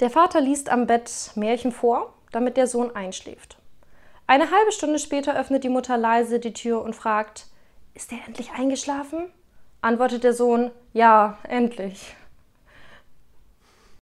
Der Vater liest am Bett Märchen vor, damit der Sohn einschläft. Eine halbe Stunde später öffnet die Mutter leise die Tür und fragt: Ist er endlich eingeschlafen? Antwortet der Sohn: Ja, endlich.